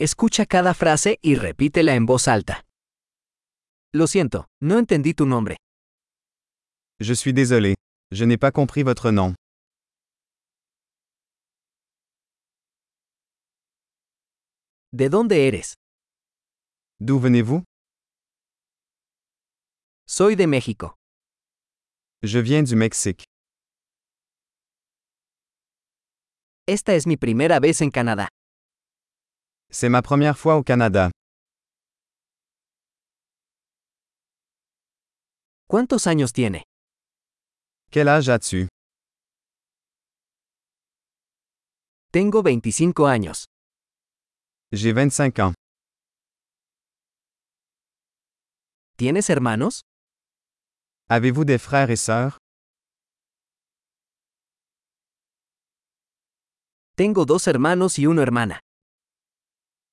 Escucha cada frase y repítela en voz alta. Lo siento, no entendí tu nombre. Je suis désolé. Je n'ai pas compris votre nom. ¿De dónde eres? D'où venez-vous? Soy de México. Je viens du Mexique. Esta es mi primera vez en Canadá. C'est ma première fois au Canada. ¿Cuántos años tiene? Quel âge as-tu? Tengo 25 años. J'ai 25 ans. ¿Tienes hermanos? Avez-vous des frères et sœurs? Tengo dos hermanos y una hermana.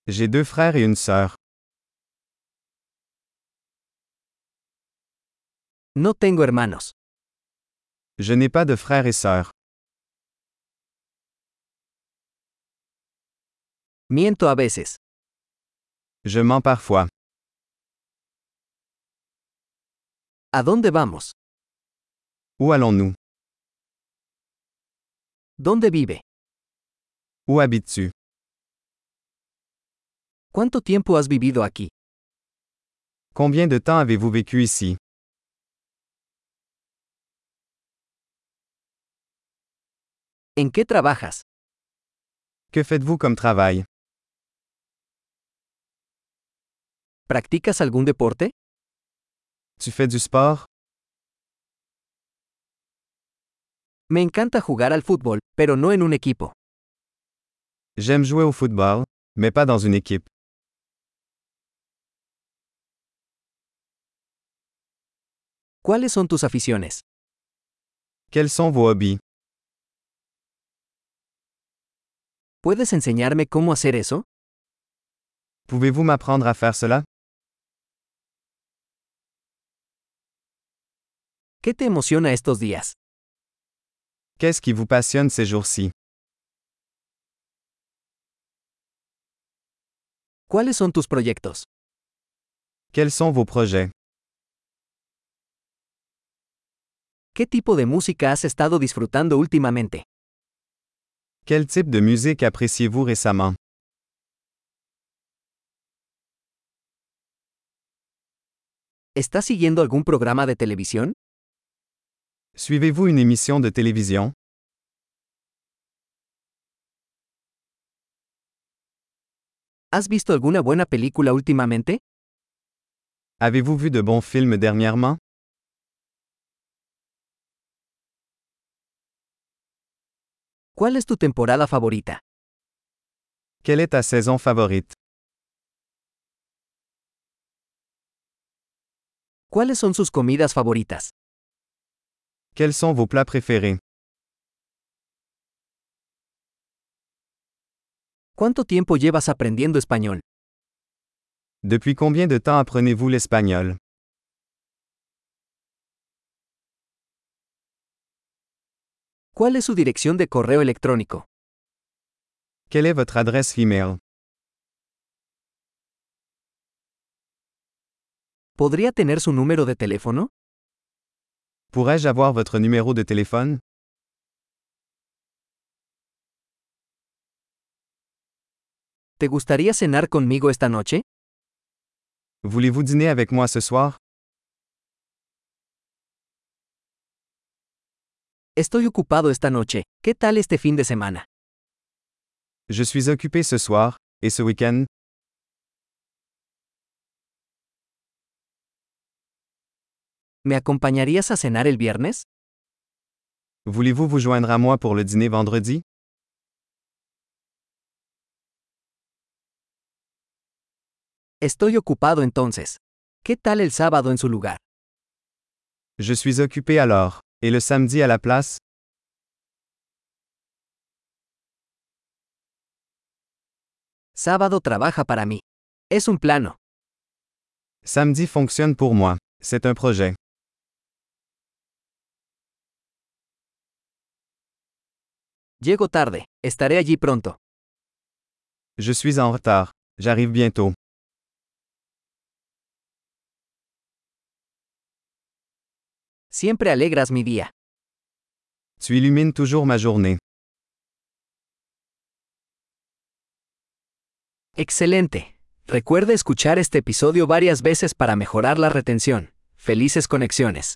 J'ai deux frères et une sœur. No tengo hermanos. Je n'ai pas de frères et sœurs. Miento a veces. Je mens parfois. ¿A dónde vamos? Où allons-nous? ¿Dónde vive? Où habites-tu? ¿Cuánto tiempo has vivido aquí? Combien de temps avez-vous vécu ici? ¿En qué trabajas? Que faites-vous comme travail? ¿Practicas algún deporte? Tu fais du sport? Me encanta jugar al fútbol, pero no en un equipo. J'aime jouer au football, mais pas dans une équipe. ¿Cuáles son tus aficiones? Quels sont vos hobbies? ¿Puedes enseñarme cómo hacer eso? Pouvez-vous m'apprendre à faire cela? ¿Qué te emociona estos días? Qu'est-ce qui vous passionne ces jours-ci? ¿Cuáles son tus proyectos? Quels sont vos projets? ¿Qué tipo de música has estado disfrutando últimamente? Quel type de musique appréciez-vous récemment? ¿Estás siguiendo algún programa de televisión? Suivez-vous une émission de télévision? ¿Has visto alguna buena película últimamente? Avez-vous vu de bons films dernièrement? ¿Cuál es tu temporada favorita? Quelle est ta saison favorite? ¿Cuáles son sus comidas favoritas? Quels sont vos plats préférés? ¿Cuánto tiempo llevas aprendiendo español? Depuis combien de temps apprenez-vous l'espagnol? ¿Cuál es su dirección de correo electrónico? Quelle est votre adresse email? ¿Podría tener su número de teléfono? Pourrais-je avoir votre numéro de téléphone? ¿Te gustaría cenar conmigo esta noche? Voulez-vous dîner avec moi ce soir? Estoy ocupado esta noche. ¿Qué tal este fin de semana? Je suis occupé ce soir, et ce week-end? ¿Me acompañarías a cenar el viernes? Voulez-vous vous joindre à moi pour le dîner vendredi? Estoy ocupado entonces. ¿Qué tal el sábado en su lugar? Je suis occupé alors. Et le samedi à la place? Sábado trabaja para mí. Es un plano. Samedi fonctionne pour moi. C'est un projet. Llego tarde. Estaré allí pronto. Je suis en retard. J'arrive bientôt. Siempre alegras mi día. Tu illumines toujours ma journée. Excelente. Recuerde escuchar este episodio varias veces para mejorar la retención. Felices conexiones.